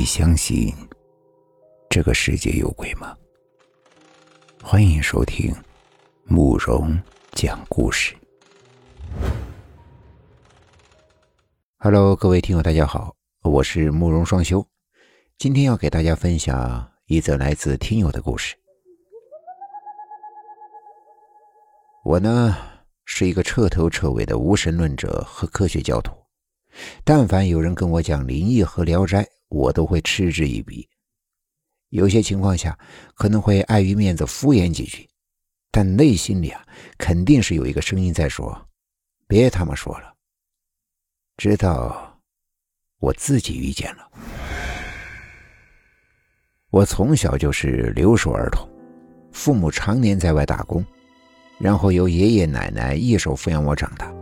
你相信这个世界有鬼吗？欢迎收听慕容讲故事。Hello，各位听友，大家好，我是慕容双修，今天要给大家分享一则来自听友的故事。我呢是一个彻头彻尾的无神论者和科学教徒，但凡有人跟我讲灵异和聊斋。我都会嗤之以鼻，有些情况下可能会碍于面子敷衍几句，但内心里啊肯定是有一个声音在说：“别他妈说了。”直到我自己遇见了。我从小就是留守儿童，父母常年在外打工，然后由爷爷奶奶一手抚养我长大。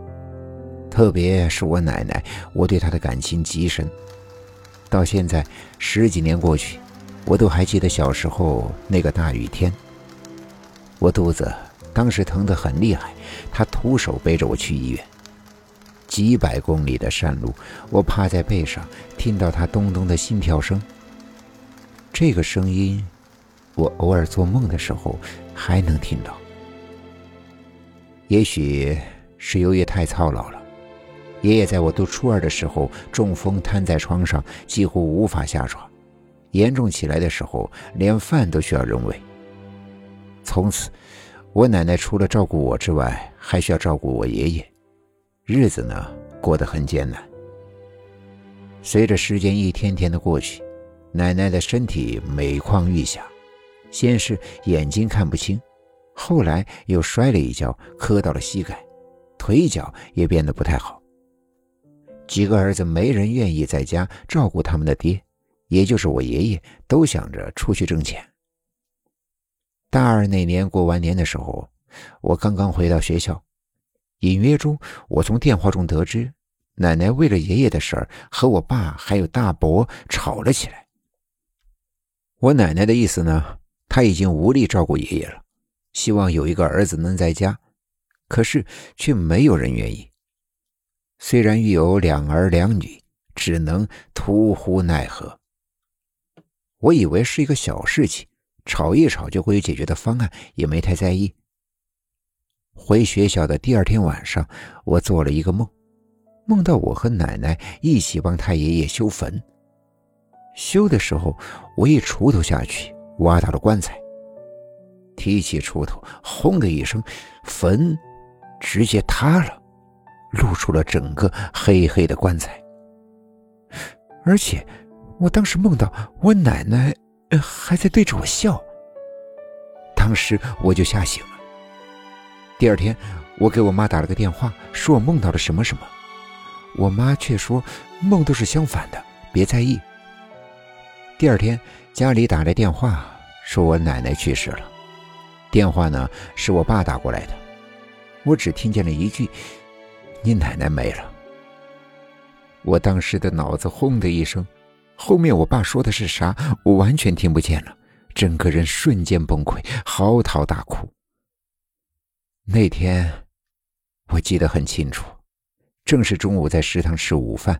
特别是我奶奶，我对她的感情极深。到现在十几年过去，我都还记得小时候那个大雨天。我肚子当时疼得很厉害，他徒手背着我去医院。几百公里的山路，我趴在背上，听到他咚咚的心跳声。这个声音，我偶尔做梦的时候还能听到。也许是由于太操劳了。爷爷在我读初二的时候中风瘫在床上，几乎无法下床，严重起来的时候连饭都需要人喂。从此，我奶奶除了照顾我之外，还需要照顾我爷爷，日子呢过得很艰难。随着时间一天天的过去，奶奶的身体每况愈下，先是眼睛看不清，后来又摔了一跤，磕到了膝盖，腿脚也变得不太好。几个儿子没人愿意在家照顾他们的爹，也就是我爷爷，都想着出去挣钱。大二那年过完年的时候，我刚刚回到学校，隐约中我从电话中得知，奶奶为了爷爷的事儿和我爸还有大伯吵了起来。我奶奶的意思呢，她已经无力照顾爷爷了，希望有一个儿子能在家，可是却没有人愿意。虽然育有两儿两女，只能徒呼奈何。我以为是一个小事情，吵一吵就会有解决的方案，也没太在意。回学校的第二天晚上，我做了一个梦，梦到我和奶奶一起帮太爷爷修坟。修的时候，我一锄头下去，挖到了棺材。提起锄头，轰的一声，坟直接塌了。露出了整个黑黑的棺材，而且我当时梦到我奶奶还在对着我笑，当时我就吓醒了。第二天，我给我妈打了个电话，说我梦到了什么什么，我妈却说梦都是相反的，别在意。第二天，家里打来电话，说我奶奶去世了，电话呢是我爸打过来的，我只听见了一句。你奶奶没了，我当时的脑子轰的一声，后面我爸说的是啥，我完全听不见了，整个人瞬间崩溃，嚎啕大哭。那天我记得很清楚，正是中午在食堂吃午饭，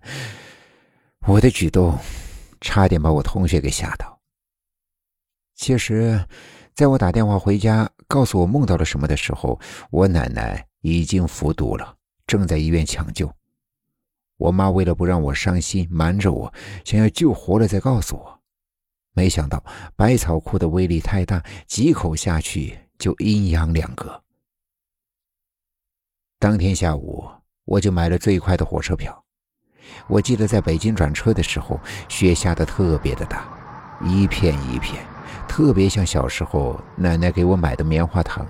我的举动差点把我同学给吓到。其实，在我打电话回家告诉我梦到了什么的时候，我奶奶已经服毒了。正在医院抢救，我妈为了不让我伤心，瞒着我，想要救活了再告诉我。没想到百草枯的威力太大，几口下去就阴阳两隔。当天下午，我就买了最快的火车票。我记得在北京转车的时候，雪下的特别的大，一片一片，特别像小时候奶奶给我买的棉花糖。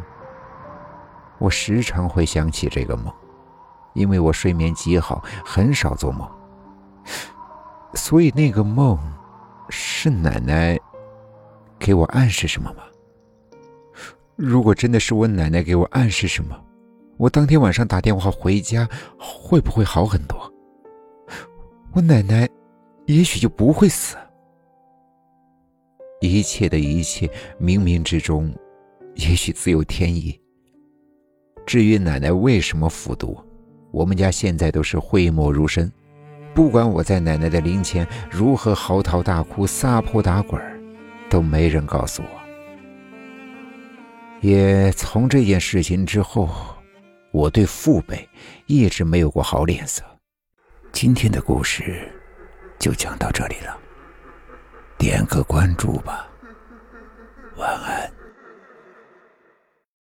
我时常会想起这个梦。因为我睡眠极好，很少做梦，所以那个梦是奶奶给我暗示什么吗？如果真的是我奶奶给我暗示什么，我当天晚上打电话回家会不会好很多？我奶奶也许就不会死。一切的一切，冥冥之中，也许自有天意。至于奶奶为什么服毒？我们家现在都是讳莫如深，不管我在奶奶的灵前如何嚎啕大哭、撒泼打滚都没人告诉我。也从这件事情之后，我对父辈一直没有过好脸色。今天的故事就讲到这里了，点个关注吧。晚安